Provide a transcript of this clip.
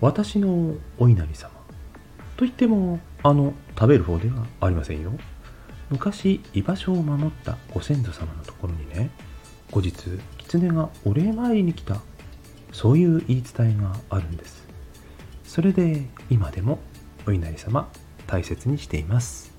私のお稲荷様。といってもあの食べる方ではありませんよ。昔居場所を守ったご先祖様のところにね後日狐がお礼参りに来たそういう言い伝えがあるんです。それで今でもお稲荷様大切にしています。